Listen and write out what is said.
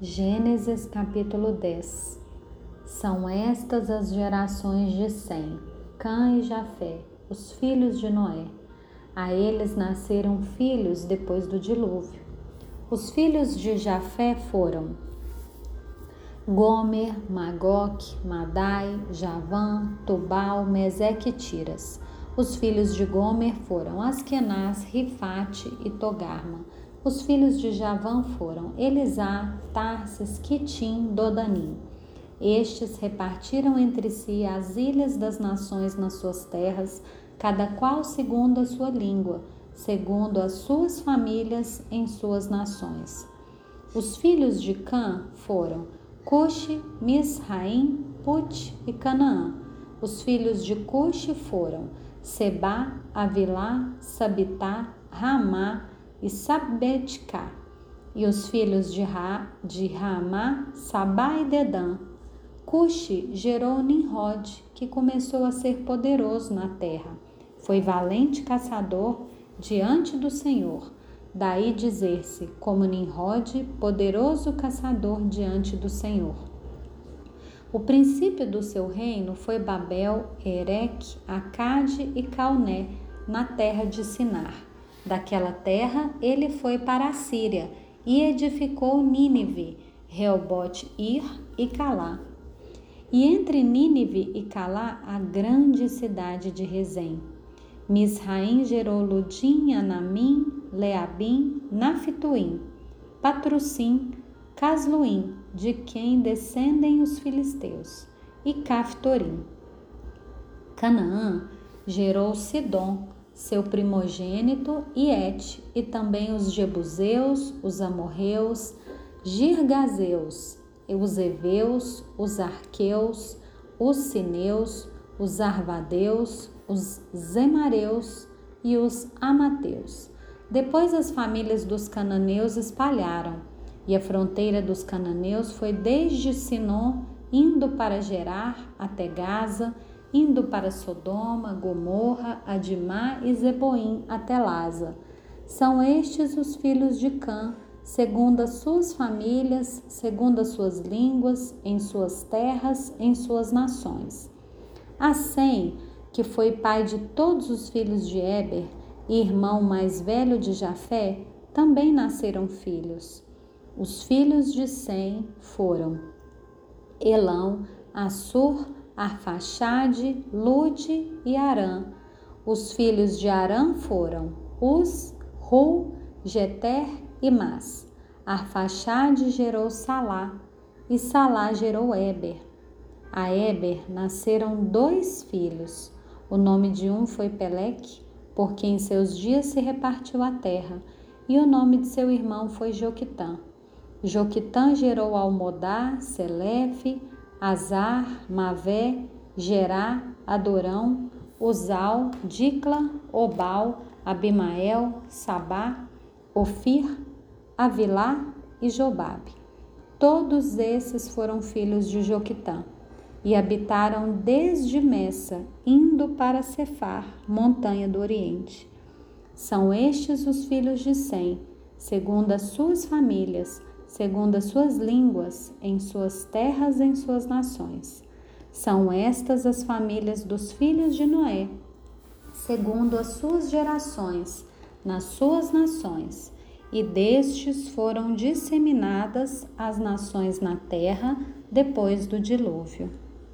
Gênesis capítulo 10 São estas as gerações de Sem, Cã e Jafé, os filhos de Noé. A eles nasceram filhos depois do dilúvio. Os filhos de Jafé foram Gomer, Magoc, Madai, Javã, Tubal, Meseque e Tiras. Os filhos de Gomer foram Askenaz, Rifate e Togarma. Os filhos de Javã foram Elisá, Tarsis, Quitim, Dodanim. Estes repartiram entre si as ilhas das nações nas suas terras, cada qual segundo a sua língua, segundo as suas famílias em suas nações. Os filhos de Cã foram Cuxi, Misraim, Put e Canaã. Os filhos de Cuxi foram Seba, Avilá, Sabitá, Ramá, e Sabetká, e os filhos de, Ra, de Ramá, Sabá e Dedã. Cuxi gerou Nimrod, que começou a ser poderoso na terra. Foi valente caçador diante do Senhor. Daí dizer-se, como Nimrod, poderoso caçador diante do Senhor. O princípio do seu reino foi Babel, Ereque, Acade e Calné, na terra de Sinar. Daquela terra ele foi para a Síria e edificou Nínive, Reobote Ir e Calá. E entre Nínive e Calá a grande cidade de Rezém. Misraim gerou Ludim, Anamim, Leabim, Naftuim, Patrocim, Casluim, de quem descendem os filisteus, e Caftorim. Canaã gerou Sidom, seu primogênito Et, e também os Jebuseus, os Amorreus, Girgazeus, os Eveus, os Arqueus, os Sineus, os Arvadeus, os Zemareus e os Amateus. Depois as famílias dos cananeus espalharam, e a fronteira dos cananeus foi desde Sinon, indo para Gerar até Gaza, indo para Sodoma, Gomorra, Adimá e Zeboim até Laza. São estes os filhos de Cã, segundo as suas famílias, segundo as suas línguas, em suas terras, em suas nações. Assim, que foi pai de todos os filhos de Eber, e irmão mais velho de Jafé, também nasceram filhos. Os filhos de Sem foram Elão, Assur, Arfaxade, Lude e Arã. Os filhos de Arã foram Uz, Ru, Jeter e Mas. Arfaxade gerou Salá e Salá gerou Eber. A Eber nasceram dois filhos. O nome de um foi Peleque, porque em seus dias se repartiu a terra, e o nome de seu irmão foi Joquitã. Joquitã gerou Almodá, Selefe, Azar, Mavé, Gerá, Adorão, Uzal, Dicla, Obal, Abimael, Sabá, Ofir, Avilá e Jobabe. Todos esses foram filhos de Joquitã e habitaram desde Messa, indo para Cefar, montanha do Oriente. São estes os filhos de Sem, segundo as suas famílias, segundo as suas línguas, em suas terras, em suas nações. São estas as famílias dos filhos de Noé, segundo as suas gerações, nas suas nações, e destes foram disseminadas as nações na terra depois do dilúvio.